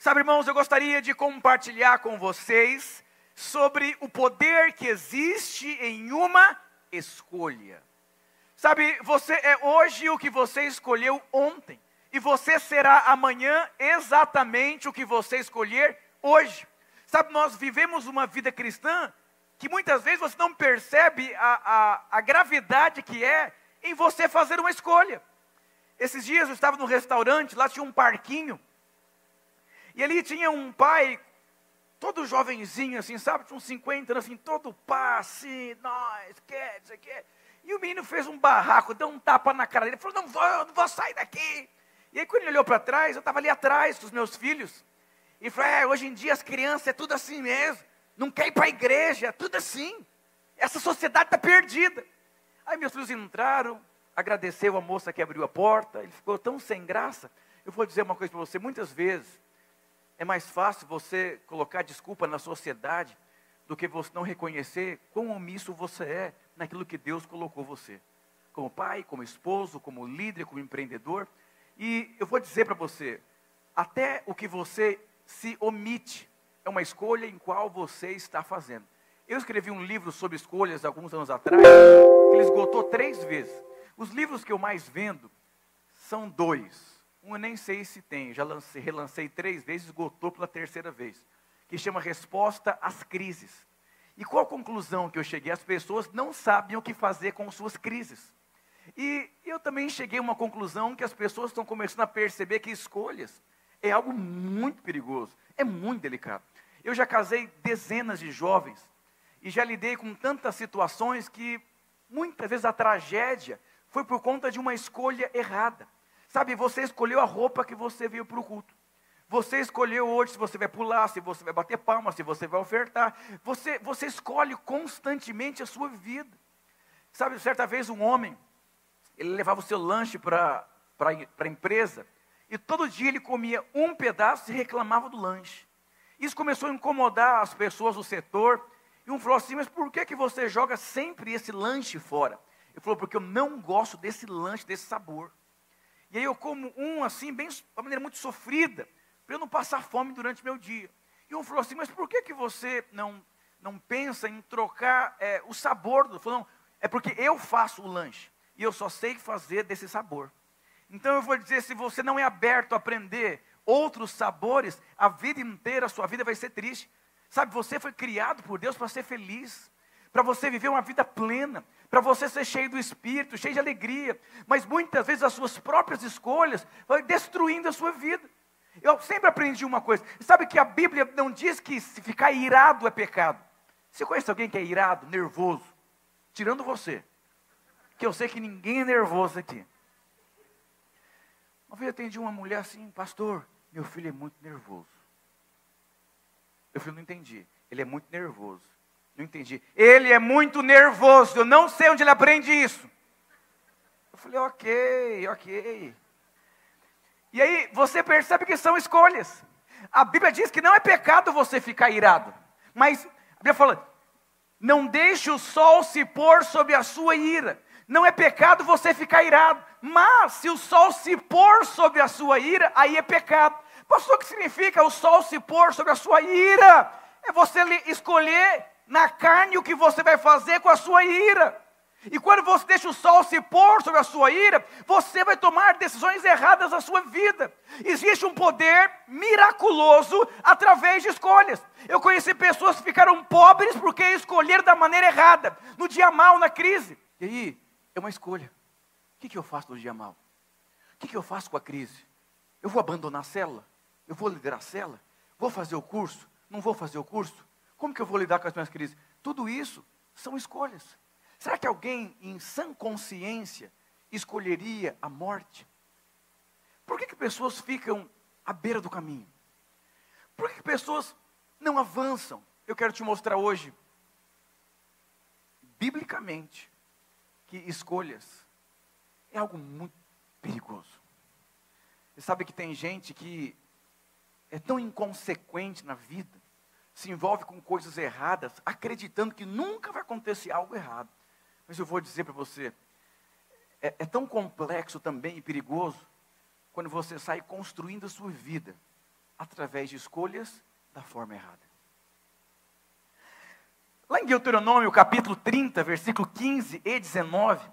Sabe, irmãos, eu gostaria de compartilhar com vocês sobre o poder que existe em uma escolha. Sabe, você é hoje o que você escolheu ontem, e você será amanhã exatamente o que você escolher hoje. Sabe, nós vivemos uma vida cristã que muitas vezes você não percebe a, a, a gravidade que é em você fazer uma escolha. Esses dias eu estava no restaurante, lá tinha um parquinho, e ali tinha um pai, todo jovenzinho, assim, sabe? Tinha uns 50 anos, assim, todo pá, assim, nós, quer, isso aqui. E o menino fez um barraco, deu um tapa na cara dele, falou: Não vou, não vou sair daqui. E aí, quando ele olhou para trás, eu estava ali atrás com os meus filhos. E falou: É, hoje em dia as crianças é tudo assim mesmo. Não quer ir para a igreja, é tudo assim. Essa sociedade está perdida. Aí meus filhos entraram, agradeceu a moça que abriu a porta, ele ficou tão sem graça. Eu vou dizer uma coisa para você: muitas vezes é mais fácil você colocar desculpa na sociedade do que você não reconhecer quão omisso você é naquilo que Deus colocou você. Como pai, como esposo, como líder, como empreendedor. E eu vou dizer para você, até o que você se omite é uma escolha em qual você está fazendo. Eu escrevi um livro sobre escolhas alguns anos atrás, que ele esgotou três vezes. Os livros que eu mais vendo são dois. Um eu nem sei se tem, já lancei, relancei três vezes, esgotou pela terceira vez. Que chama Resposta às Crises. E qual a conclusão que eu cheguei? As pessoas não sabem o que fazer com suas crises. E eu também cheguei a uma conclusão que as pessoas estão começando a perceber que escolhas é algo muito perigoso, é muito delicado. Eu já casei dezenas de jovens e já lidei com tantas situações que muitas vezes a tragédia foi por conta de uma escolha errada. Sabe, você escolheu a roupa que você veio para o culto. Você escolheu hoje se você vai pular, se você vai bater palma, se você vai ofertar. Você, você escolhe constantemente a sua vida. Sabe, certa vez um homem, ele levava o seu lanche para a empresa, e todo dia ele comia um pedaço e reclamava do lanche. Isso começou a incomodar as pessoas do setor, e um falou assim, mas por que, que você joga sempre esse lanche fora? Ele falou, porque eu não gosto desse lanche, desse sabor. E aí eu como um assim, bem, de uma maneira muito sofrida, para eu não passar fome durante meu dia. E um falou assim, mas por que, que você não, não pensa em trocar é, o sabor do... Falou, não, é porque eu faço o lanche, e eu só sei fazer desse sabor. Então eu vou dizer, se você não é aberto a aprender outros sabores, a vida inteira, a sua vida vai ser triste. Sabe, você foi criado por Deus para ser feliz, para você viver uma vida plena, para você ser cheio do Espírito, cheio de alegria. Mas muitas vezes as suas próprias escolhas vão destruindo a sua vida. Eu sempre aprendi uma coisa. Sabe que a Bíblia não diz que se ficar irado é pecado. Você conhece alguém que é irado, nervoso? Tirando você. Que eu sei que ninguém é nervoso aqui. Uma vez eu atendi uma mulher assim, pastor, meu filho é muito nervoso. Eu falei, não entendi. Ele é muito nervoso. Não entendi. Ele é muito nervoso. Eu não sei onde ele aprende isso. Eu falei, ok, ok. E aí você percebe que são escolhas. A Bíblia diz que não é pecado você ficar irado. Mas a Bíblia fala: não deixe o sol se pôr sobre a sua ira. Não é pecado você ficar irado. Mas se o sol se pôr sobre a sua ira, aí é pecado. Pastor, o que significa o sol se pôr sobre a sua ira? É você escolher na carne o que você vai fazer com a sua ira. E quando você deixa o sol se pôr sobre a sua ira, você vai tomar decisões erradas na sua vida. Existe um poder miraculoso através de escolhas. Eu conheci pessoas que ficaram pobres porque escolheram da maneira errada, no dia mal, na crise. E aí, é uma escolha. O que, eu faço no dia mal? O que, que eu faço com a crise? Eu vou abandonar a célula? Eu vou liderar a célula? Vou fazer o curso? Não vou fazer o curso? Como que eu vou lidar com as minhas crises? Tudo isso são escolhas. Será que alguém em sã consciência escolheria a morte? Por que, que pessoas ficam à beira do caminho? Por que, que pessoas não avançam? Eu quero te mostrar hoje, biblicamente, que escolhas é algo muito perigoso. Você sabe que tem gente que é tão inconsequente na vida se envolve com coisas erradas, acreditando que nunca vai acontecer algo errado. Mas eu vou dizer para você, é, é, tão complexo também e perigoso quando você sai construindo a sua vida através de escolhas da forma errada. Lá em Deuteronômio, capítulo 30, versículo 15 e 19,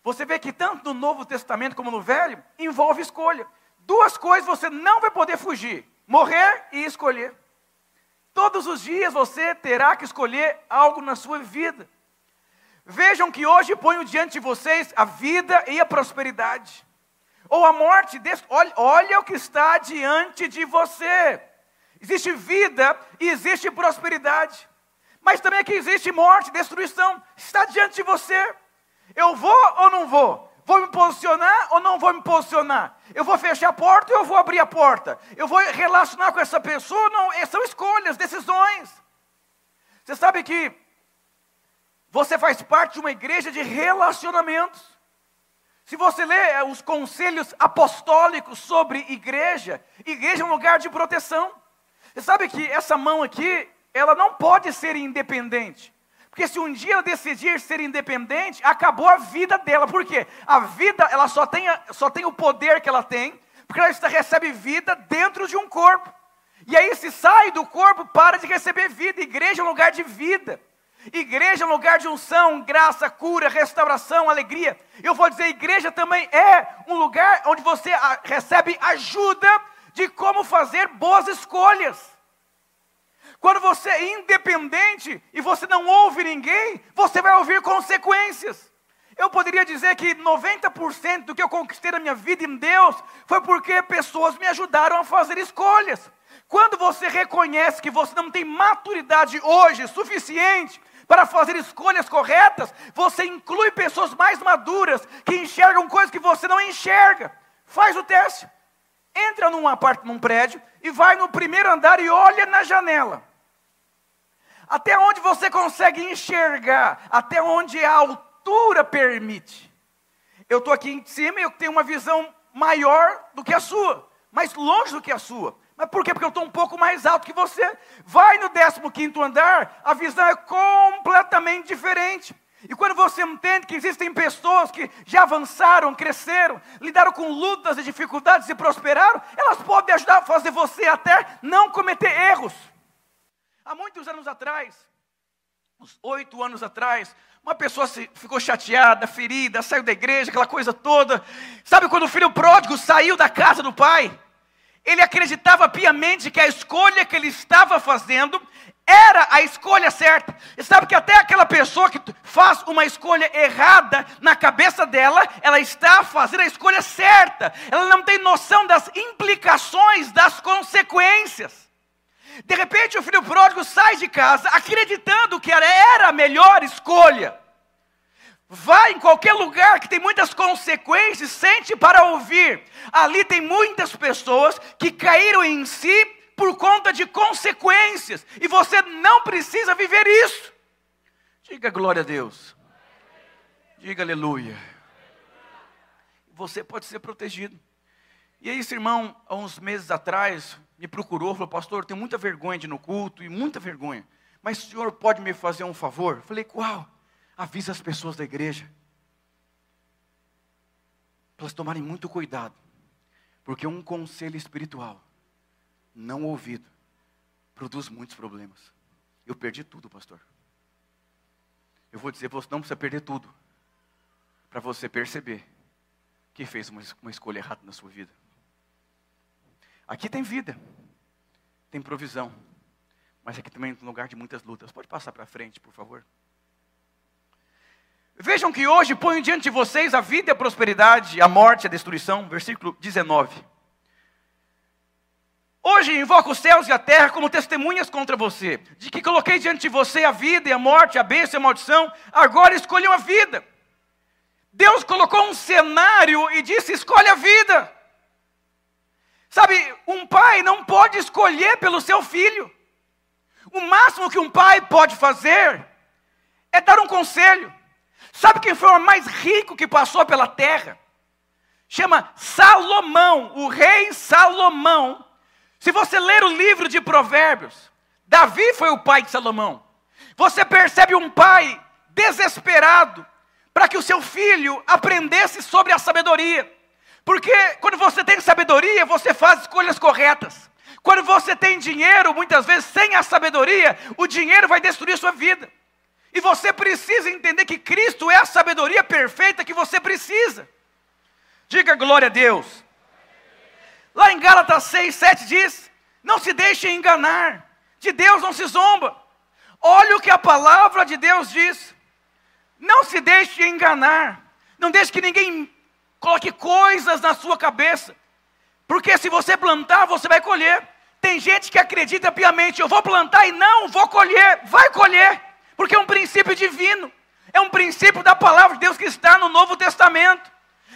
você vê que tanto no Novo Testamento como no Velho, envolve escolha. Duas coisas você não vai poder fugir: morrer e escolher. Todos os dias você terá que escolher algo na sua vida. Vejam que hoje ponho diante de vocês a vida e a prosperidade. Ou a morte, olha, olha o que está diante de você. Existe vida e existe prosperidade. Mas também aqui existe morte, destruição. Está diante de você. Eu vou ou não vou? Vou me posicionar ou não vou me posicionar? Eu vou fechar a porta ou eu vou abrir a porta? Eu vou relacionar com essa pessoa? Não, são escolhas, decisões. Você sabe que você faz parte de uma igreja de relacionamentos. Se você lê eh, os conselhos apostólicos sobre igreja, igreja é um lugar de proteção. Você sabe que essa mão aqui, ela não pode ser independente. Porque se um dia ela decidir ser independente, acabou a vida dela. Por quê? A vida, ela só tem, só tem o poder que ela tem, porque ela recebe vida dentro de um corpo. E aí, se sai do corpo, para de receber vida. Igreja é um lugar de vida. Igreja é um lugar de unção, graça, cura, restauração, alegria. Eu vou dizer, igreja também é um lugar onde você recebe ajuda de como fazer boas escolhas. Quando você é independente e você não ouve ninguém, você vai ouvir consequências. Eu poderia dizer que 90% do que eu conquistei na minha vida em Deus foi porque pessoas me ajudaram a fazer escolhas. Quando você reconhece que você não tem maturidade hoje suficiente para fazer escolhas corretas, você inclui pessoas mais maduras que enxergam coisas que você não enxerga. Faz o teste. Entra num, apart num prédio e vai no primeiro andar e olha na janela. Até onde você consegue enxergar, até onde a altura permite. Eu estou aqui em cima e eu tenho uma visão maior do que a sua, mais longe do que a sua. Mas por quê? Porque eu estou um pouco mais alto que você. Vai no 15 andar, a visão é completamente diferente. E quando você entende que existem pessoas que já avançaram, cresceram, lidaram com lutas e dificuldades e prosperaram, elas podem ajudar a fazer você até não cometer erros. Há muitos anos atrás, uns oito anos atrás, uma pessoa ficou chateada, ferida, saiu da igreja, aquela coisa toda. Sabe quando o filho pródigo saiu da casa do pai? Ele acreditava piamente que a escolha que ele estava fazendo era a escolha certa. E sabe que até aquela pessoa que faz uma escolha errada na cabeça dela, ela está fazendo a escolha certa. Ela não tem noção das implicações, das consequências. De repente o filho pródigo sai de casa acreditando que era a melhor escolha. Vai em qualquer lugar que tem muitas consequências, sente para ouvir. Ali tem muitas pessoas que caíram em si por conta de consequências, e você não precisa viver isso. Diga glória a Deus. Diga aleluia. Você pode ser protegido. E aí, esse irmão, há uns meses atrás, me procurou, falou, pastor, tenho muita vergonha de ir no culto, e muita vergonha. Mas o senhor pode me fazer um favor? Eu falei, qual? Avisa as pessoas da igreja. Para elas tomarem muito cuidado. Porque um conselho espiritual, não ouvido, produz muitos problemas. Eu perdi tudo, pastor. Eu vou dizer, você não precisa perder tudo. Para você perceber que fez uma, uma escolha errada na sua vida. Aqui tem vida, tem provisão, mas aqui também é um lugar de muitas lutas. Pode passar para frente, por favor. Vejam que hoje ponho diante de vocês a vida e a prosperidade, a morte e a destruição. Versículo 19. Hoje invoco os céus e a terra como testemunhas contra você, de que coloquei diante de você a vida e a morte, a bênção e a maldição, agora escolham a vida. Deus colocou um cenário e disse: escolhe a vida. Não pode escolher pelo seu filho. O máximo que um pai pode fazer é dar um conselho. Sabe quem foi o mais rico que passou pela terra? Chama Salomão, o rei Salomão. Se você ler o livro de Provérbios, Davi foi o pai de Salomão. Você percebe um pai desesperado para que o seu filho aprendesse sobre a sabedoria. Porque quando você tem sabedoria, você faz escolhas corretas. Quando você tem dinheiro, muitas vezes sem a sabedoria, o dinheiro vai destruir a sua vida. E você precisa entender que Cristo é a sabedoria perfeita que você precisa. Diga glória a Deus. Lá em Gálatas 6, 7 diz: Não se deixe enganar, de Deus não se zomba. Olha o que a palavra de Deus diz. Não se deixe enganar. Não deixe que ninguém coloque coisas na sua cabeça. Porque se você plantar, você vai colher. Tem gente que acredita piamente, eu vou plantar e não vou colher. Vai colher, porque é um princípio divino. É um princípio da palavra de Deus que está no Novo Testamento.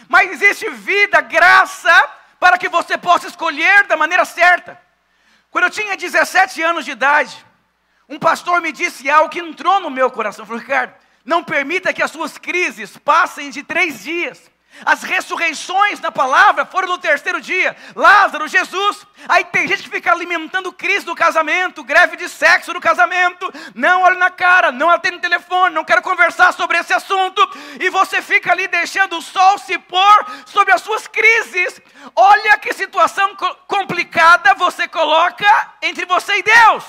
Mas existe vida, graça, para que você possa escolher da maneira certa. Quando eu tinha 17 anos de idade, um pastor me disse algo que entrou no meu coração. Falou, Ricardo, não permita que as suas crises passem de três dias. As ressurreições na palavra foram no terceiro dia. Lázaro, Jesus. Aí tem gente que fica alimentando crise do casamento, greve de sexo no casamento. Não olhe na cara, não atende o telefone, não quero conversar sobre esse assunto. E você fica ali deixando o sol se pôr sobre as suas crises. Olha que situação complicada você coloca entre você e Deus.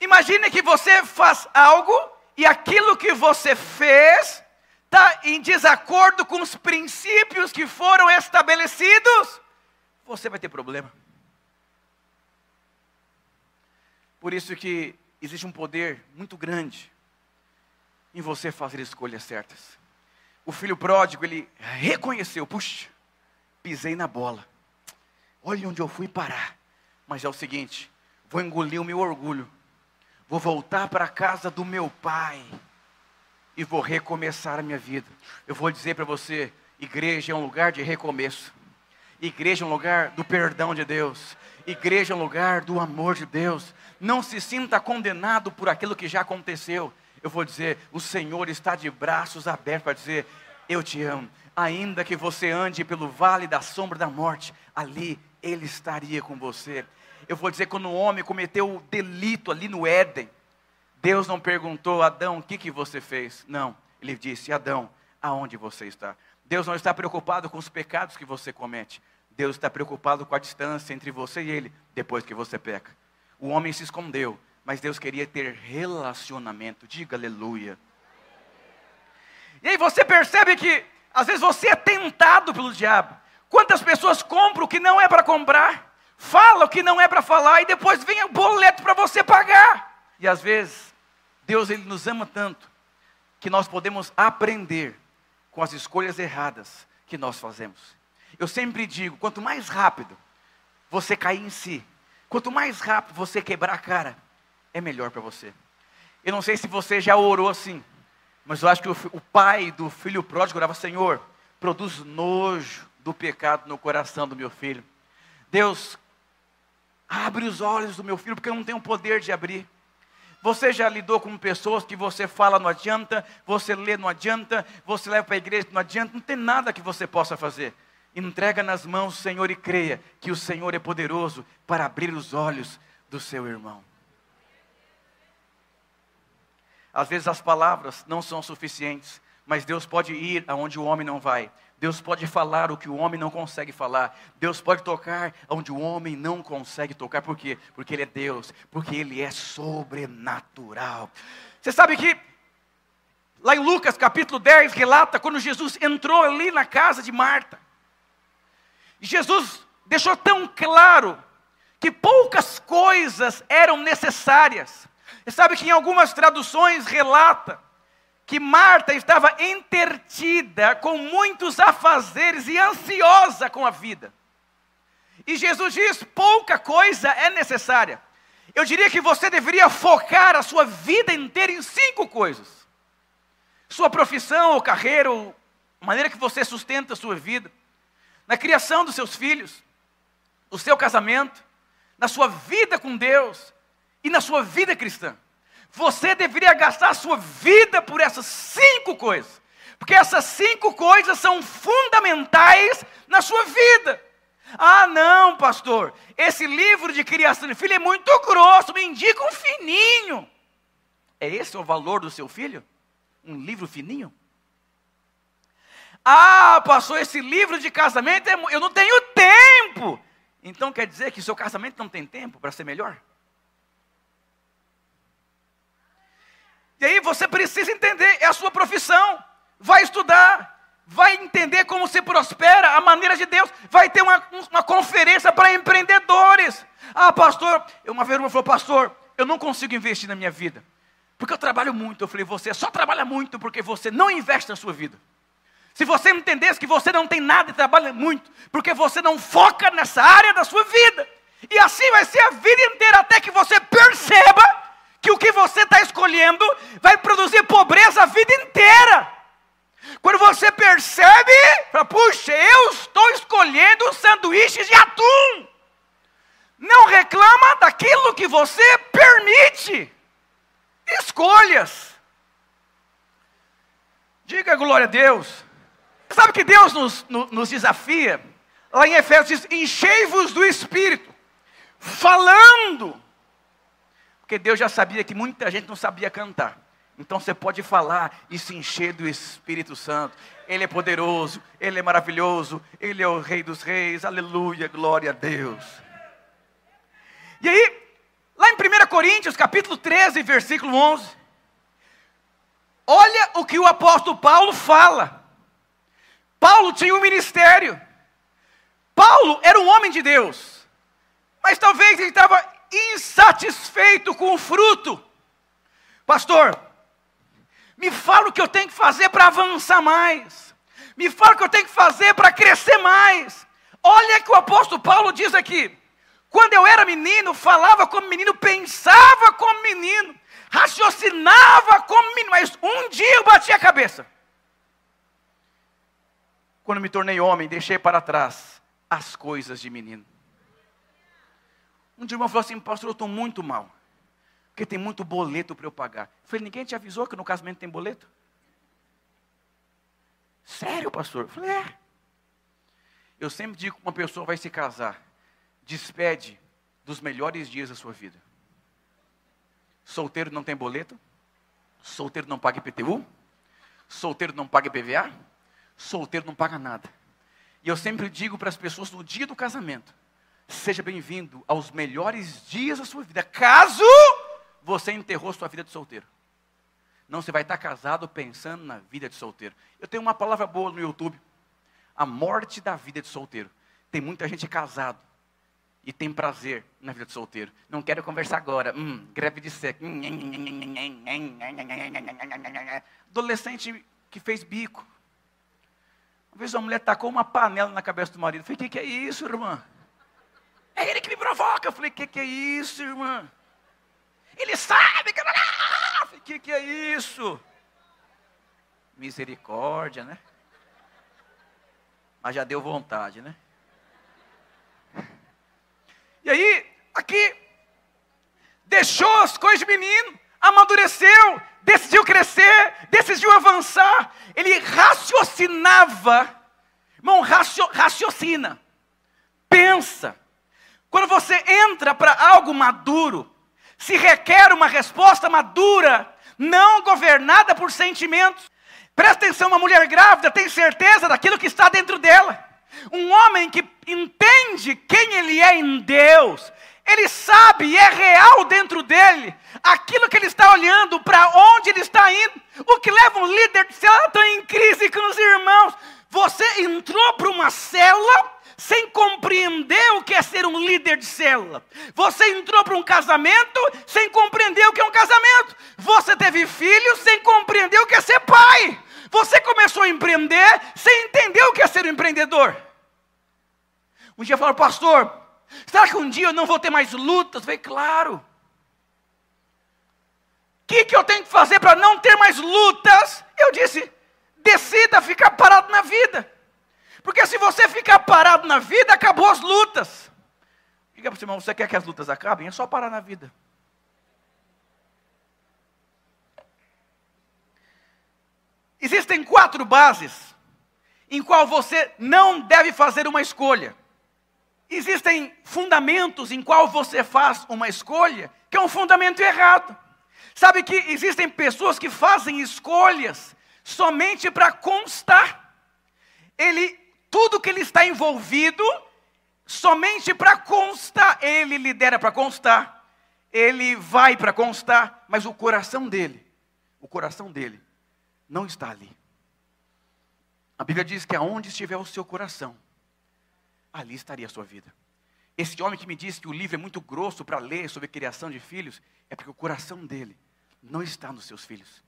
Imagine que você faz algo e aquilo que você fez está em desacordo com os princípios que foram estabelecidos, você vai ter problema. Por isso que existe um poder muito grande em você fazer escolhas certas. O filho pródigo, ele reconheceu, puxa, pisei na bola. Olha onde eu fui parar. Mas é o seguinte, vou engolir o meu orgulho vou voltar para a casa do meu pai e vou recomeçar a minha vida. Eu vou dizer para você: igreja é um lugar de recomeço, igreja é um lugar do perdão de Deus, igreja é um lugar do amor de Deus. Não se sinta condenado por aquilo que já aconteceu. Eu vou dizer: o Senhor está de braços abertos para dizer: Eu te amo. Ainda que você ande pelo vale da sombra da morte, ali Ele estaria com você eu vou dizer, quando o homem cometeu o delito ali no Éden, Deus não perguntou, Adão, o que, que você fez? Não, ele disse, Adão, aonde você está? Deus não está preocupado com os pecados que você comete. Deus está preocupado com a distância entre você e ele depois que você peca. O homem se escondeu, mas Deus queria ter relacionamento. Diga aleluia. E aí você percebe que às vezes você é tentado pelo diabo. Quantas pessoas compram o que não é para comprar? Fala o que não é para falar e depois vem o boleto para você pagar. E às vezes, Deus ele nos ama tanto que nós podemos aprender com as escolhas erradas que nós fazemos. Eu sempre digo, quanto mais rápido você cair em si, quanto mais rápido você quebrar a cara, é melhor para você. Eu não sei se você já orou assim, mas eu acho que o, o pai do filho pródigo orava, Senhor, produz nojo do pecado no coração do meu filho. Deus, Abre os olhos do meu filho, porque eu não tenho poder de abrir. Você já lidou com pessoas que você fala não adianta, você lê não adianta, você leva para a igreja não adianta, não tem nada que você possa fazer. Entrega nas mãos do Senhor e creia que o Senhor é poderoso para abrir os olhos do seu irmão. Às vezes as palavras não são suficientes, mas Deus pode ir aonde o homem não vai. Deus pode falar o que o homem não consegue falar. Deus pode tocar onde o homem não consegue tocar. Por quê? Porque Ele é Deus. Porque Ele é sobrenatural. Você sabe que lá em Lucas capítulo 10 relata quando Jesus entrou ali na casa de Marta. Jesus deixou tão claro que poucas coisas eram necessárias. Você sabe que em algumas traduções relata que Marta estava entretida com muitos afazeres e ansiosa com a vida. E Jesus diz: pouca coisa é necessária. Eu diria que você deveria focar a sua vida inteira em cinco coisas: sua profissão ou carreira, ou maneira que você sustenta a sua vida, na criação dos seus filhos, no seu casamento, na sua vida com Deus e na sua vida cristã. Você deveria gastar a sua vida por essas cinco coisas. Porque essas cinco coisas são fundamentais na sua vida. Ah, não, pastor, esse livro de criação de filho é muito grosso, me indica um fininho. É esse o valor do seu filho? Um livro fininho? Ah, pastor, esse livro de casamento, é eu não tenho tempo. Então quer dizer que seu casamento não tem tempo para ser melhor? E aí você precisa entender, é a sua profissão. Vai estudar, vai entender como se prospera, a maneira de Deus. Vai ter uma, uma conferência para empreendedores. Ah, pastor, uma vez uma falou, pastor, eu não consigo investir na minha vida. Porque eu trabalho muito. Eu falei, você só trabalha muito porque você não investe na sua vida. Se você entendesse que você não tem nada e trabalha muito, porque você não foca nessa área da sua vida. E assim vai ser a vida inteira, até que você perceba que o que você está escolhendo vai produzir pobreza a vida inteira. Quando você percebe, fala, puxa, eu estou escolhendo sanduíches de atum. Não reclama daquilo que você permite. Escolhas. Diga glória a Deus. Sabe que Deus nos, nos desafia? Lá em Efésios diz: enchei-vos do Espírito, falando. Porque Deus já sabia que muita gente não sabia cantar. Então você pode falar e se encher do Espírito Santo. Ele é poderoso, ele é maravilhoso, ele é o Rei dos Reis, aleluia, glória a Deus. E aí, lá em 1 Coríntios, capítulo 13, versículo 11, olha o que o apóstolo Paulo fala. Paulo tinha um ministério. Paulo era um homem de Deus. Mas talvez ele estava insatisfeito com o fruto. Pastor, me fala o que eu tenho que fazer para avançar mais. Me fala o que eu tenho que fazer para crescer mais. Olha que o apóstolo Paulo diz aqui. Quando eu era menino, falava como menino, pensava como menino, raciocinava como menino, mas um dia eu bati a cabeça. Quando me tornei homem, deixei para trás as coisas de menino. Um dia irmão falou assim, pastor, eu estou muito mal. Porque tem muito boleto para eu pagar. Eu falei, ninguém te avisou que no casamento tem boleto? Sério, pastor? Eu falei, é. Eu sempre digo que uma pessoa vai se casar despede dos melhores dias da sua vida. Solteiro não tem boleto, solteiro não paga IPTU, solteiro não paga IPVA, solteiro não paga nada. E eu sempre digo para as pessoas no dia do casamento: seja bem-vindo aos melhores dias da sua vida, caso você enterrou sua vida de solteiro. Não, você vai estar casado pensando na vida de solteiro. Eu tenho uma palavra boa no YouTube: a morte da vida de solteiro. Tem muita gente casado e tem prazer na vida de solteiro. Não quero conversar agora. Hum, greve de sexo. Adolescente que fez bico. Uma vez uma mulher tacou uma panela na cabeça do marido. Falei, o que, que é isso, irmã? É ele que me provoca. Eu falei, o que, que é isso, irmã? Ele sabe que... O que, que é isso? Misericórdia, né? Mas já deu vontade, né? E aí, aqui, deixou as coisas de menino, amadureceu, decidiu crescer, decidiu avançar. Ele raciocinava, irmão, racio, raciocina, pensa. Quando você entra para algo maduro, se requer uma resposta madura, não governada por sentimentos. Presta atenção, uma mulher grávida tem certeza daquilo que está dentro dela. Um homem que entende quem ele é em Deus, ele sabe e é real dentro dele aquilo que ele está olhando, para onde ele está indo. O que leva um líder de célula está em crise com os irmãos. Você entrou para uma célula sem compreender o que é ser um líder de célula. Você entrou para um casamento sem compreender o que é um casamento. Você teve filhos sem compreender o que é ser pai. Você começou a empreender sem entender o que é ser um empreendedor. Um dia falaram, pastor, será que um dia eu não vou ter mais lutas? Eu falei, claro. O que, que eu tenho que fazer para não ter mais lutas? Eu disse, decida ficar parado na vida. Porque se você ficar parado na vida, acabou as lutas. Diga para o irmão, você quer que as lutas acabem? É só parar na vida. Existem quatro bases em qual você não deve fazer uma escolha. Existem fundamentos em qual você faz uma escolha que é um fundamento errado. Sabe que existem pessoas que fazem escolhas somente para constar. ele, tudo que ele está envolvido, somente para constar, ele lidera para constar, ele vai para constar, mas o coração dele, o coração dele, não está ali. A Bíblia diz que aonde estiver o seu coração, ali estaria a sua vida. Esse homem que me disse que o livro é muito grosso para ler sobre criação de filhos, é porque o coração dele não está nos seus filhos.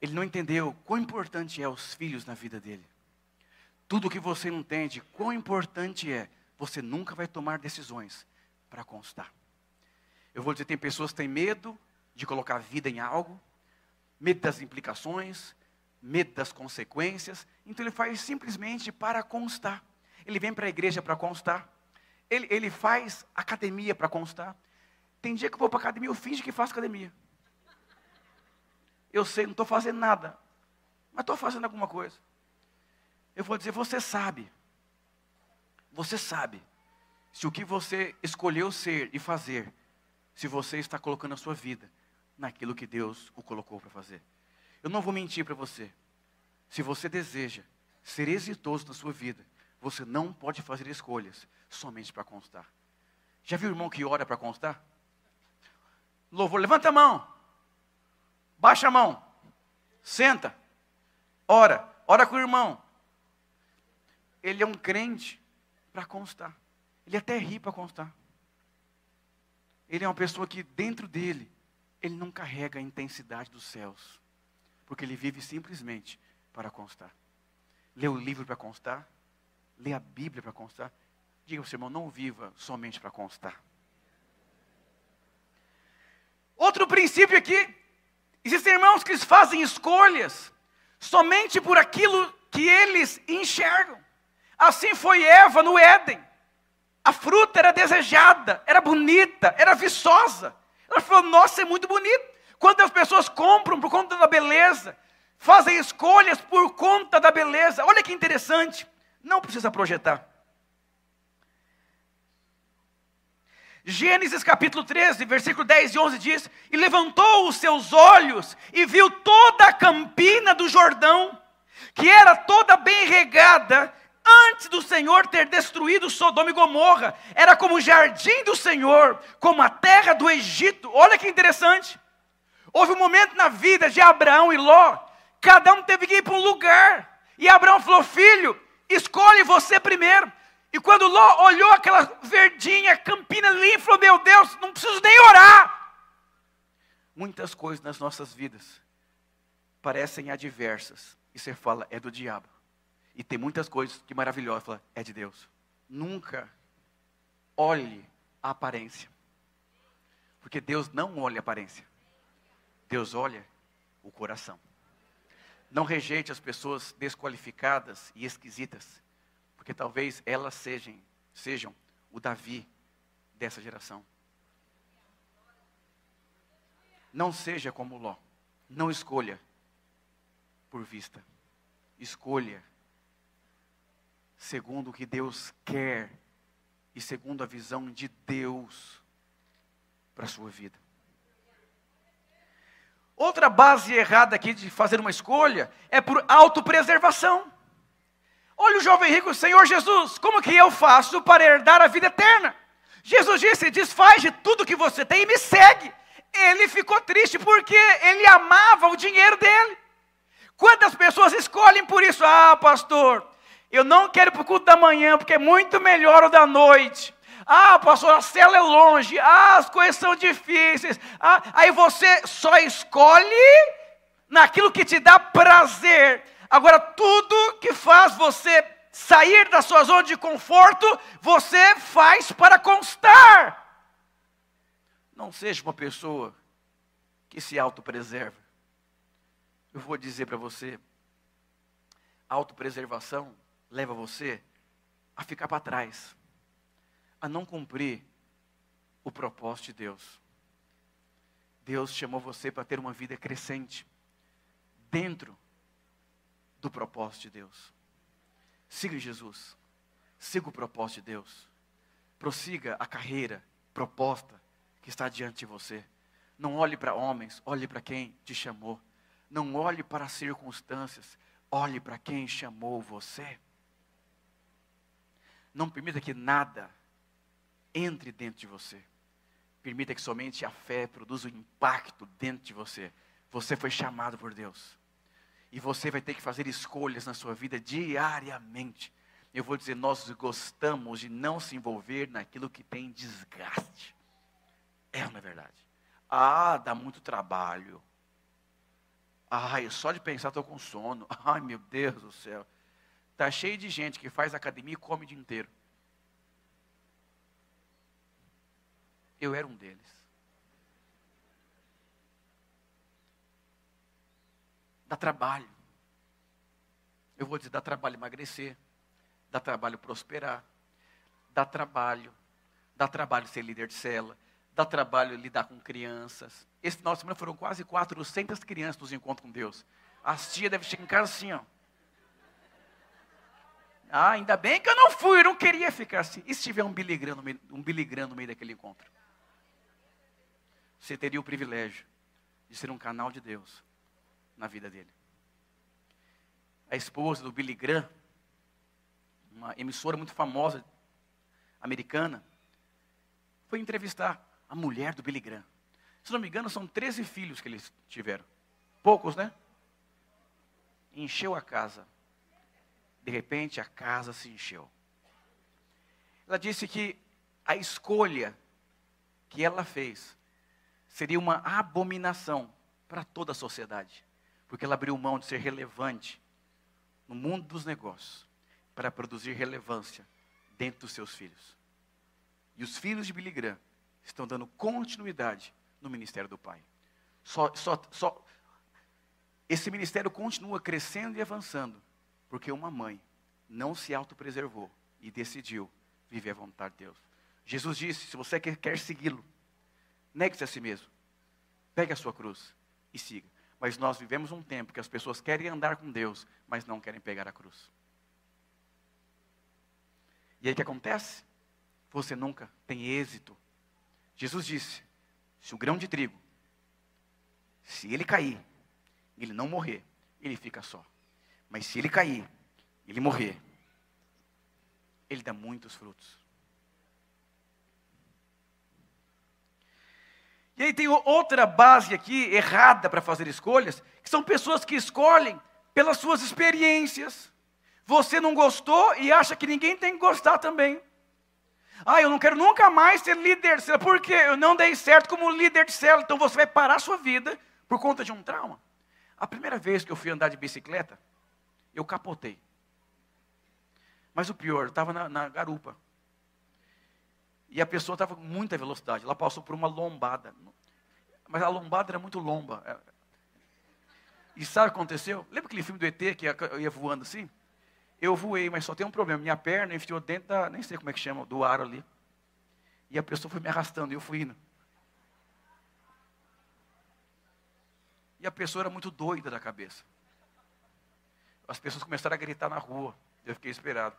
Ele não entendeu quão importante é os filhos na vida dele. Tudo que você entende, quão importante é, você nunca vai tomar decisões para constar. Eu vou dizer, tem pessoas que têm medo de colocar a vida em algo, medo das implicações, medo das consequências, então ele faz simplesmente para constar. Ele vem para a igreja para constar, ele, ele faz academia para constar. Tem dia que eu vou para academia, eu finge que faço academia. Eu sei, não estou fazendo nada, mas estou fazendo alguma coisa. Eu vou dizer, você sabe, você sabe, se o que você escolheu ser e fazer, se você está colocando a sua vida naquilo que Deus o colocou para fazer. Eu não vou mentir para você. Se você deseja ser exitoso na sua vida, você não pode fazer escolhas somente para constar. Já viu o irmão que ora para constar? Louvor, levanta a mão. Baixa a mão. Senta. Ora. Ora com o irmão. Ele é um crente para constar. Ele até ri para constar. Ele é uma pessoa que dentro dele, ele não carrega a intensidade dos céus. Porque ele vive simplesmente para constar. Lê o livro para constar. Lê a Bíblia para constar. Diga ao seu irmão, não viva somente para constar. Outro princípio aqui. Existem irmãos que fazem escolhas somente por aquilo que eles enxergam. Assim foi Eva no Éden. A fruta era desejada, era bonita, era viçosa. Ela falou: Nossa, é muito bonito. Quando as pessoas compram por conta da beleza, fazem escolhas por conta da beleza. Olha que interessante. Não precisa projetar. Gênesis capítulo 13, versículo 10 e 11 diz: E levantou os seus olhos e viu toda a campina do Jordão, que era toda bem regada, antes do Senhor ter destruído Sodoma e Gomorra. Era como o jardim do Senhor, como a terra do Egito. Olha que interessante. Houve um momento na vida de Abraão e Ló, cada um teve que ir para um lugar. E Abraão falou: Filho, escolhe você primeiro. E quando Ló olhou aquela verdinha, campina ali, falou: Meu Deus, não preciso nem orar. Muitas coisas nas nossas vidas parecem adversas. E você fala: É do diabo. E tem muitas coisas que maravilhosas, fala: É de Deus. Nunca olhe a aparência. Porque Deus não olha a aparência. Deus olha o coração. Não rejeite as pessoas desqualificadas e esquisitas porque talvez elas sejam, sejam o Davi dessa geração. Não seja como Ló. Não escolha por vista. Escolha segundo o que Deus quer e segundo a visão de Deus para a sua vida. Outra base errada aqui de fazer uma escolha é por autopreservação. Olha o jovem rico, Senhor Jesus, como que eu faço para herdar a vida eterna? Jesus disse: desfaz de tudo que você tem e me segue. Ele ficou triste porque ele amava o dinheiro dele. Quantas pessoas escolhem por isso? Ah, pastor, eu não quero ir para o culto da manhã porque é muito melhor o da noite. Ah, pastor, a cela é longe. Ah, as coisas são difíceis. Ah, aí você só escolhe naquilo que te dá prazer. Agora, tudo que faz você sair da sua zona de conforto, você faz para constar. Não seja uma pessoa que se autopreserva. Eu vou dizer para você, autopreservação leva você a ficar para trás, a não cumprir o propósito de Deus. Deus chamou você para ter uma vida crescente dentro do propósito de Deus. Siga Jesus. Siga o propósito de Deus. Prossiga a carreira proposta que está diante de você. Não olhe para homens, olhe para quem te chamou. Não olhe para as circunstâncias, olhe para quem chamou você. Não permita que nada entre dentro de você. Permita que somente a fé produza um impacto dentro de você. Você foi chamado por Deus. E você vai ter que fazer escolhas na sua vida diariamente. Eu vou dizer, nós gostamos de não se envolver naquilo que tem desgaste. É uma verdade. Ah, dá muito trabalho. Ai, só de pensar estou com sono. Ai, meu Deus do céu. Está cheio de gente que faz academia e come o dia inteiro. Eu era um deles. Dá trabalho. Eu vou dizer, dá trabalho emagrecer. Dá trabalho prosperar. Dá trabalho. Dá trabalho ser líder de cela dá trabalho lidar com crianças. Esse final de semana foram quase 400 crianças nos encontros com Deus. As tias devem chegar em casa assim, ó. Ah, ainda bem que eu não fui, eu não queria ficar assim. E se tiver um biligrão no meio, um biligrão no meio daquele encontro? Você teria o privilégio de ser um canal de Deus na vida dele. A esposa do Billy Graham, uma emissora muito famosa americana, foi entrevistar a mulher do Billy Graham. Se não me engano, são 13 filhos que eles tiveram. Poucos, né? Encheu a casa. De repente, a casa se encheu. Ela disse que a escolha que ela fez seria uma abominação para toda a sociedade, porque ela abriu mão de ser relevante no mundo dos negócios para produzir relevância dentro dos seus filhos. E os filhos de Billy Graham estão dando continuidade no ministério do Pai. Só, só, só, esse ministério continua crescendo e avançando, porque uma mãe não se autopreservou e decidiu viver a vontade de Deus. Jesus disse: se você quer, quer segui-lo, negue-se a si mesmo, pegue a sua cruz e siga. Mas nós vivemos um tempo que as pessoas querem andar com Deus, mas não querem pegar a cruz. E aí o que acontece? Você nunca tem êxito Jesus disse: se o grão de trigo, se ele cair, ele não morrer, ele fica só. Mas se ele cair, ele morrer, ele dá muitos frutos. E aí tem outra base aqui errada para fazer escolhas, que são pessoas que escolhem pelas suas experiências. Você não gostou e acha que ninguém tem que gostar também. Ah, eu não quero nunca mais ser líder de célula, porque eu não dei certo como líder de célula. Então você vai parar a sua vida por conta de um trauma. A primeira vez que eu fui andar de bicicleta, eu capotei. Mas o pior, eu estava na, na garupa. E a pessoa estava com muita velocidade. Ela passou por uma lombada. Mas a lombada era muito lomba. E sabe o que aconteceu? Lembra aquele filme do ET que ia, ia voando assim? Eu voei, mas só tem um problema. Minha perna enfiou dentro da, nem sei como é que chama, do aro ali. E a pessoa foi me arrastando e eu fui indo. E a pessoa era muito doida da cabeça. As pessoas começaram a gritar na rua. Eu fiquei esperado.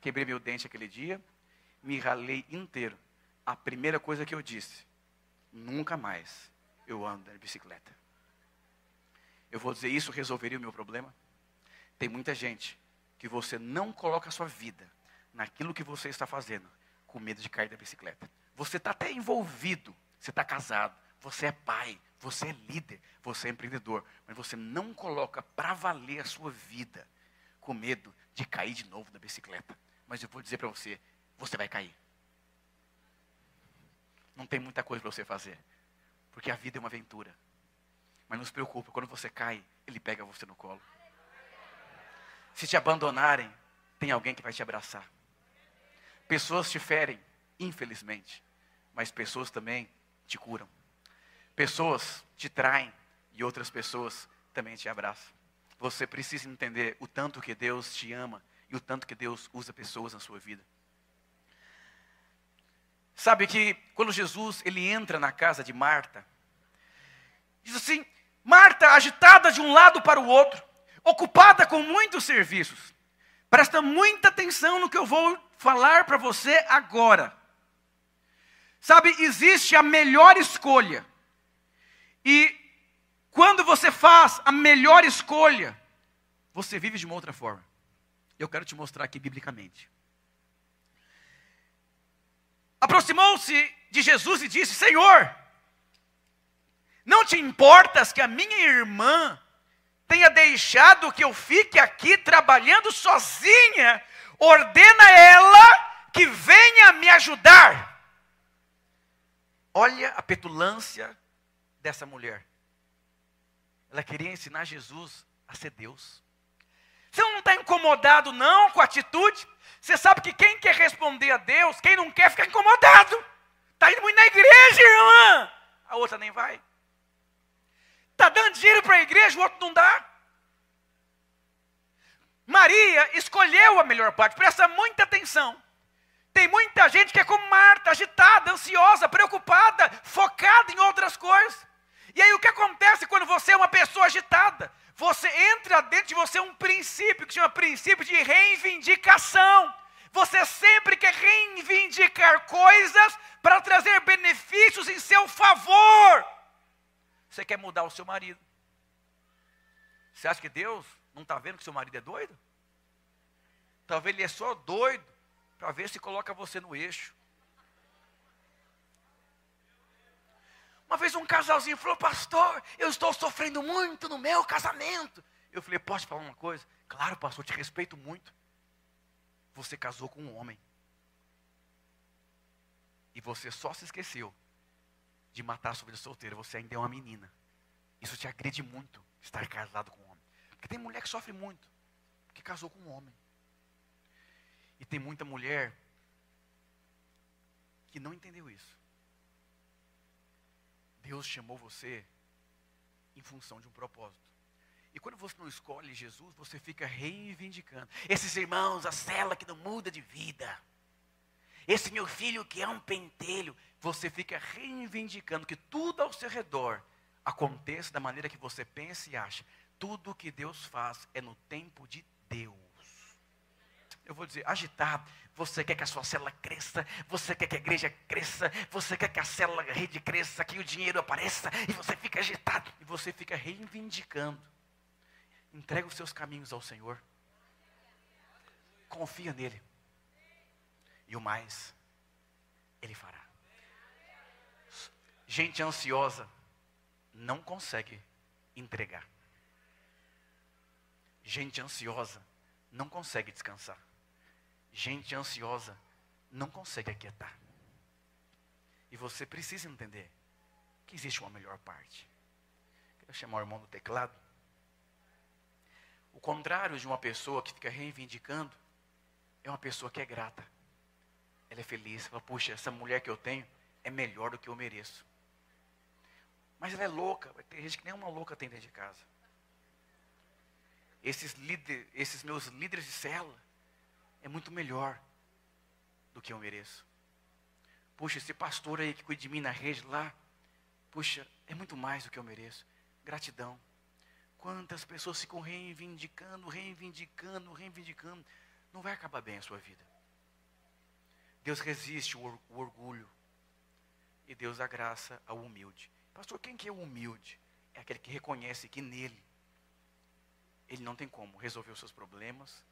Quebrei meu dente aquele dia, me ralei inteiro. A primeira coisa que eu disse: nunca mais eu ando de bicicleta. Eu vou dizer isso resolveria o meu problema? Tem muita gente que você não coloca a sua vida naquilo que você está fazendo, com medo de cair da bicicleta. Você está até envolvido, você está casado, você é pai, você é líder, você é empreendedor, mas você não coloca para valer a sua vida com medo de cair de novo da bicicleta. Mas eu vou dizer para você, você vai cair. Não tem muita coisa para você fazer, porque a vida é uma aventura. Mas não se preocupe, quando você cai, ele pega você no colo. Se te abandonarem, tem alguém que vai te abraçar. Pessoas te ferem, infelizmente, mas pessoas também te curam. Pessoas te traem e outras pessoas também te abraçam. Você precisa entender o tanto que Deus te ama e o tanto que Deus usa pessoas na sua vida. Sabe que quando Jesus ele entra na casa de Marta, diz assim: Marta agitada de um lado para o outro, ocupada com muitos serviços. Presta muita atenção no que eu vou falar para você agora. Sabe, existe a melhor escolha. E quando você faz a melhor escolha, você vive de uma outra forma. Eu quero te mostrar aqui biblicamente. Aproximou-se de Jesus e disse: Senhor, não te importas que a minha irmã tenha deixado que eu fique aqui trabalhando sozinha? Ordena ela que venha me ajudar. Olha a petulância dessa mulher. Ela queria ensinar Jesus a ser Deus. Você não está incomodado, não, com a atitude? Você sabe que quem quer responder a Deus, quem não quer, fica incomodado. Está indo muito na igreja, irmã. A outra nem vai. Está dando dinheiro para a igreja, o outro não dá. Maria escolheu a melhor parte, presta muita atenção. Tem muita gente que é como Marta, agitada, ansiosa, preocupada, focada em outras coisas. E aí o que acontece quando você é uma pessoa agitada? Você entra dentro de você um princípio que chama princípio de reivindicação. Você sempre quer reivindicar coisas para trazer benefícios em seu favor. Você quer mudar o seu marido. Você acha que Deus não está vendo que seu marido é doido? Talvez ele é só doido para ver se coloca você no eixo. Uma vez um casalzinho falou, pastor, eu estou sofrendo muito no meu casamento. Eu falei, posso falar uma coisa? Claro, pastor, te respeito muito. Você casou com um homem. E você só se esqueceu de matar sua vida solteira. Você ainda é uma menina. Isso te agride muito, estar casado com um homem. Porque tem mulher que sofre muito, porque casou com um homem. E tem muita mulher que não entendeu isso. Deus chamou você em função de um propósito. E quando você não escolhe Jesus, você fica reivindicando. Esses irmãos, a cela que não muda de vida. Esse meu filho que é um pentelho. Você fica reivindicando que tudo ao seu redor aconteça da maneira que você pensa e acha. Tudo que Deus faz é no tempo de Deus. Eu vou dizer, agitado, você quer que a sua célula cresça, você quer que a igreja cresça, você quer que a célula a rede cresça, que o dinheiro apareça, e você fica agitado, e você fica reivindicando. Entrega os seus caminhos ao Senhor. Confia nele. E o mais, ele fará. Gente ansiosa não consegue entregar. Gente ansiosa não consegue descansar. Gente ansiosa não consegue aquietar. E você precisa entender que existe uma melhor parte. Quero chamar o irmão do teclado. O contrário de uma pessoa que fica reivindicando é uma pessoa que é grata. Ela é feliz. Fala, puxa, essa mulher que eu tenho é melhor do que eu mereço. Mas ela é louca. Ter gente que nem uma louca tem dentro de casa. Esses, líder, esses meus líderes de célula é muito melhor do que eu mereço. Puxa, esse pastor aí que cuida de mim na rede lá, puxa, é muito mais do que eu mereço. Gratidão. Quantas pessoas ficam reivindicando, reivindicando, reivindicando. Não vai acabar bem a sua vida. Deus resiste o orgulho. E Deus dá graça ao humilde. Pastor, quem que é o humilde? É aquele que reconhece que nele ele não tem como resolver os seus problemas,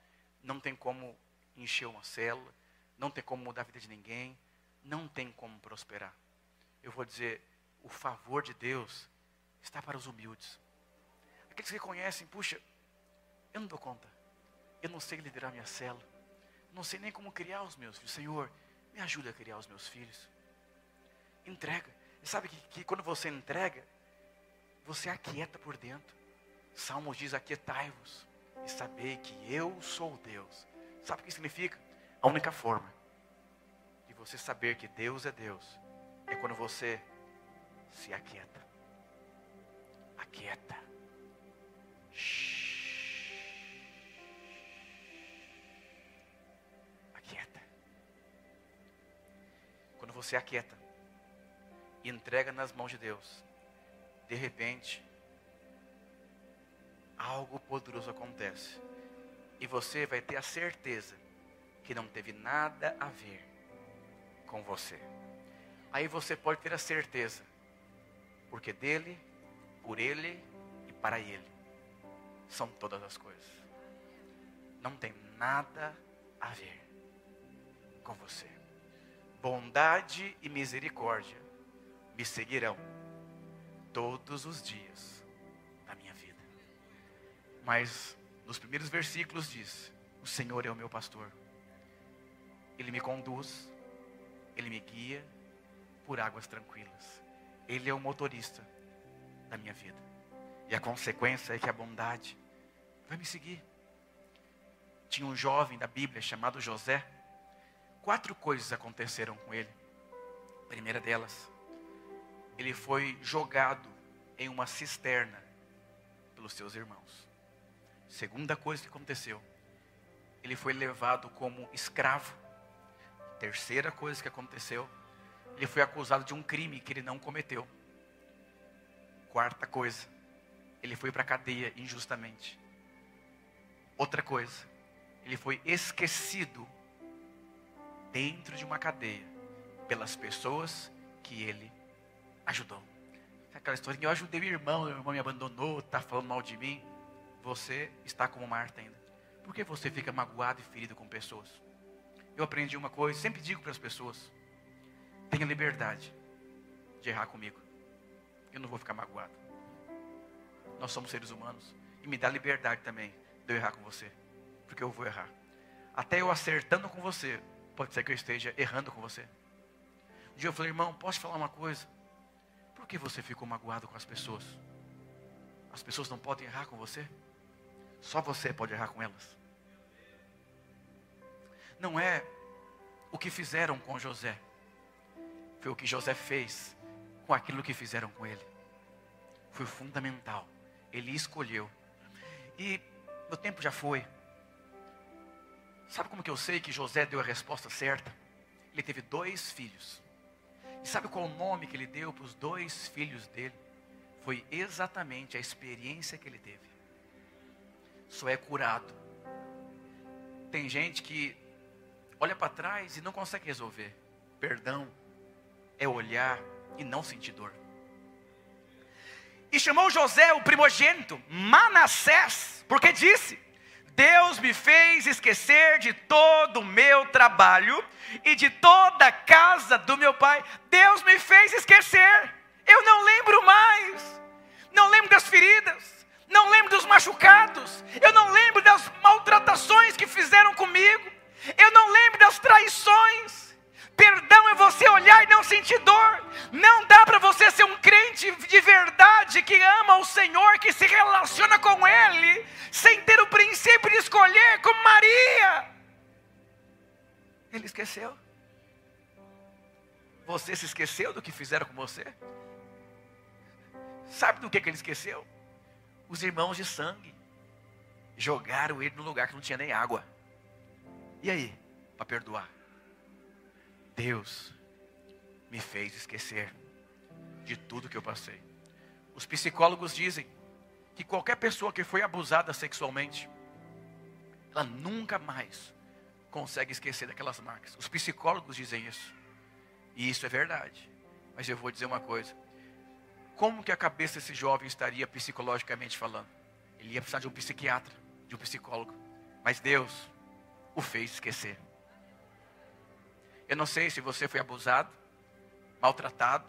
não tem como encher uma célula, não tem como mudar a vida de ninguém, não tem como prosperar. Eu vou dizer, o favor de Deus está para os humildes. Aqueles que reconhecem, puxa, eu não dou conta, eu não sei liderar minha célula, não sei nem como criar os meus filhos. Senhor, me ajuda a criar os meus filhos. Entrega. E sabe que, que quando você entrega, você aquieta por dentro. Salmos diz: Aquietai-vos e sabei que eu sou Deus. Sabe o que significa? A única forma de você saber que Deus é Deus é quando você se aquieta. Aquieta. Shhh. Aquieta. Quando você aquieta e entrega nas mãos de Deus, de repente, algo poderoso acontece. E você vai ter a certeza que não teve nada a ver com você. Aí você pode ter a certeza, porque dele, por ele e para ele são todas as coisas. não tem nada a ver com você. Bondade e misericórdia me seguirão todos os dias da minha vida. Mas nos primeiros versículos diz: O Senhor é o meu pastor. Ele me conduz, ele me guia por águas tranquilas. Ele é o motorista da minha vida. E a consequência é que a bondade vai me seguir. Tinha um jovem da Bíblia chamado José. Quatro coisas aconteceram com ele. A primeira delas, ele foi jogado em uma cisterna pelos seus irmãos. Segunda coisa que aconteceu, ele foi levado como escravo. Terceira coisa que aconteceu, ele foi acusado de um crime que ele não cometeu. Quarta coisa, ele foi para a cadeia injustamente. Outra coisa, ele foi esquecido dentro de uma cadeia pelas pessoas que ele ajudou. Aquela história eu ajudei meu irmão, meu irmão me abandonou, está falando mal de mim. Você está como Marta ainda. Por que você fica magoado e ferido com pessoas? Eu aprendi uma coisa, sempre digo para as pessoas: tenha liberdade de errar comigo. Eu não vou ficar magoado. Nós somos seres humanos. E me dá liberdade também de eu errar com você. Porque eu vou errar. Até eu acertando com você, pode ser que eu esteja errando com você. Um dia eu falei, irmão, posso falar uma coisa? Por que você ficou magoado com as pessoas? As pessoas não podem errar com você? Só você pode errar com elas. Não é o que fizeram com José, foi o que José fez com aquilo que fizeram com ele. Foi fundamental. Ele escolheu. E meu tempo já foi. Sabe como que eu sei que José deu a resposta certa? Ele teve dois filhos. E sabe qual o nome que ele deu para os dois filhos dele? Foi exatamente a experiência que ele teve. Só é curado. Tem gente que olha para trás e não consegue resolver. Perdão é olhar e não sentir dor. E chamou José, o primogênito, Manassés, porque disse: Deus me fez esquecer de todo o meu trabalho e de toda a casa do meu pai. Deus me fez esquecer. Eu não lembro mais. Não lembro das feridas. Não lembro dos machucados. Eu não lembro das maltratações que fizeram comigo. Eu não lembro das traições. Perdão é você olhar e não sentir dor. Não dá para você ser um crente de verdade que ama o Senhor, que se relaciona com Ele, sem ter o princípio de escolher, como Maria. Ele esqueceu. Você se esqueceu do que fizeram com você? Sabe do que, que ele esqueceu? Os irmãos de sangue jogaram ele no lugar que não tinha nem água. E aí, para perdoar? Deus me fez esquecer de tudo que eu passei. Os psicólogos dizem que qualquer pessoa que foi abusada sexualmente, ela nunca mais consegue esquecer daquelas marcas. Os psicólogos dizem isso. E isso é verdade. Mas eu vou dizer uma coisa. Como que a cabeça desse jovem estaria psicologicamente falando? Ele ia precisar de um psiquiatra, de um psicólogo. Mas Deus o fez esquecer. Eu não sei se você foi abusado, maltratado,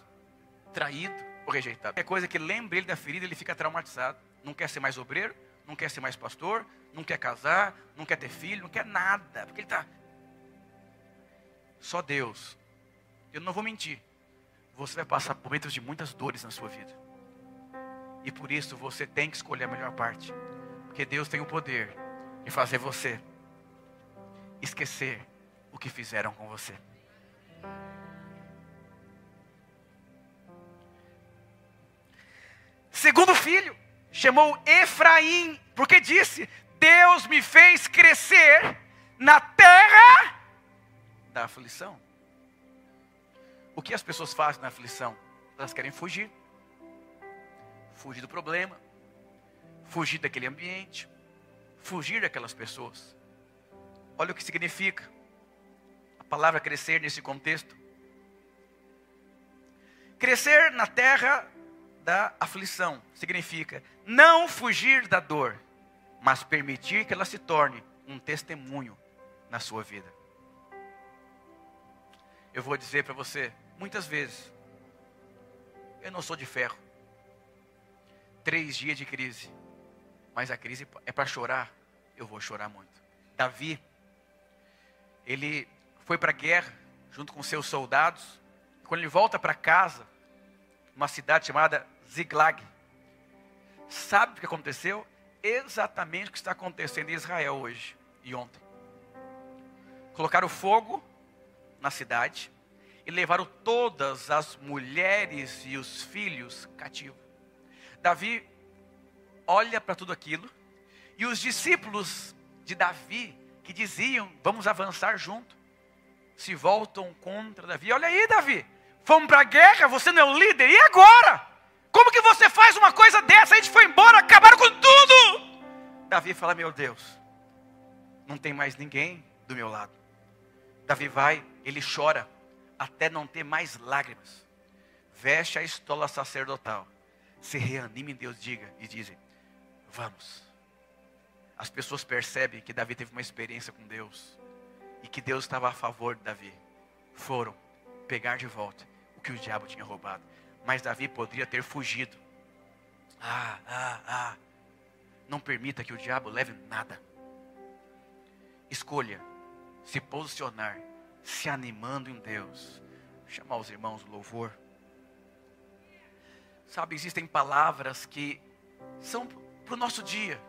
traído ou rejeitado. É coisa que lembra ele da ferida, ele fica traumatizado. Não quer ser mais obreiro, não quer ser mais pastor, não quer casar, não quer ter filho, não quer nada. Porque ele está. Só Deus. Eu não vou mentir. Você vai passar por momentos de muitas dores na sua vida. E por isso você tem que escolher a melhor parte. Porque Deus tem o poder de fazer você esquecer o que fizeram com você. Segundo filho, chamou Efraim, porque disse: Deus me fez crescer na terra da aflição. O que as pessoas fazem na aflição? Elas querem fugir. Fugir do problema, fugir daquele ambiente, fugir daquelas pessoas. Olha o que significa a palavra crescer nesse contexto. Crescer na terra da aflição significa não fugir da dor, mas permitir que ela se torne um testemunho na sua vida. Eu vou dizer para você, muitas vezes, eu não sou de ferro. Três dias de crise, mas a crise é para chorar, eu vou chorar muito. Davi, ele foi para a guerra junto com seus soldados. Quando ele volta para casa, uma cidade chamada Ziglag, sabe o que aconteceu? Exatamente o que está acontecendo em Israel hoje e ontem. Colocaram fogo na cidade e levaram todas as mulheres e os filhos cativos. Davi olha para tudo aquilo e os discípulos de Davi que diziam: Vamos avançar junto, se voltam contra Davi. Olha aí, Davi, fomos para a guerra, você não é o líder, e agora? Como que você faz uma coisa dessa? A gente foi embora, acabaram com tudo. Davi fala: Meu Deus, não tem mais ninguém do meu lado. Davi vai, ele chora, até não ter mais lágrimas. Veste a estola sacerdotal, se reanima em Deus, diga e dizem: Vamos. As pessoas percebem que Davi teve uma experiência com Deus e que Deus estava a favor de Davi. Foram pegar de volta o que o diabo tinha roubado. Mas Davi poderia ter fugido. Ah, ah, ah. Não permita que o diabo leve nada. Escolha se posicionar, se animando em Deus. Chamar os irmãos do louvor. Sabe, existem palavras que são para o nosso dia,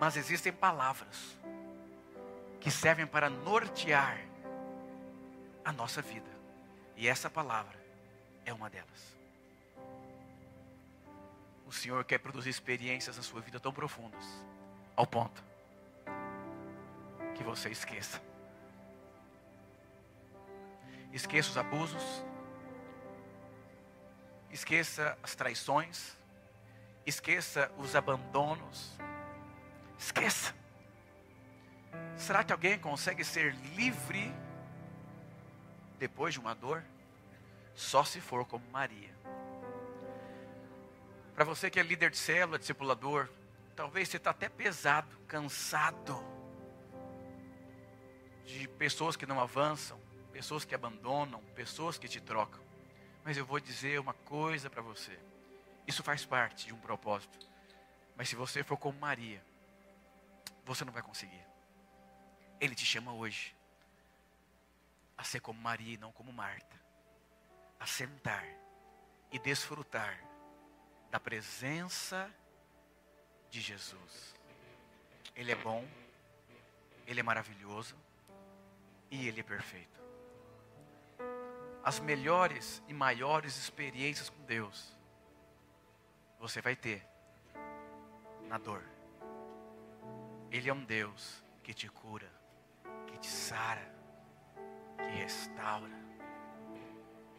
mas existem palavras que servem para nortear a nossa vida, e essa palavra é uma delas. O Senhor quer produzir experiências na sua vida tão profundas, ao ponto que você esqueça. Esqueça os abusos, esqueça as traições, esqueça os abandonos, esqueça. Será que alguém consegue ser livre depois de uma dor? Só se for como Maria. Para você que é líder de célula, discipulador, talvez você está até pesado, cansado de pessoas que não avançam, pessoas que abandonam, pessoas que te trocam. Mas eu vou dizer uma coisa para você. Isso faz parte de um propósito. Mas se você for como Maria, você não vai conseguir. Ele te chama hoje a ser como Maria e não como Marta. A sentar e desfrutar da presença de Jesus. Ele é bom, ele é maravilhoso, e Ele é perfeito. As melhores e maiores experiências com Deus você vai ter na dor. Ele é um Deus que te cura, que te sara, que restaura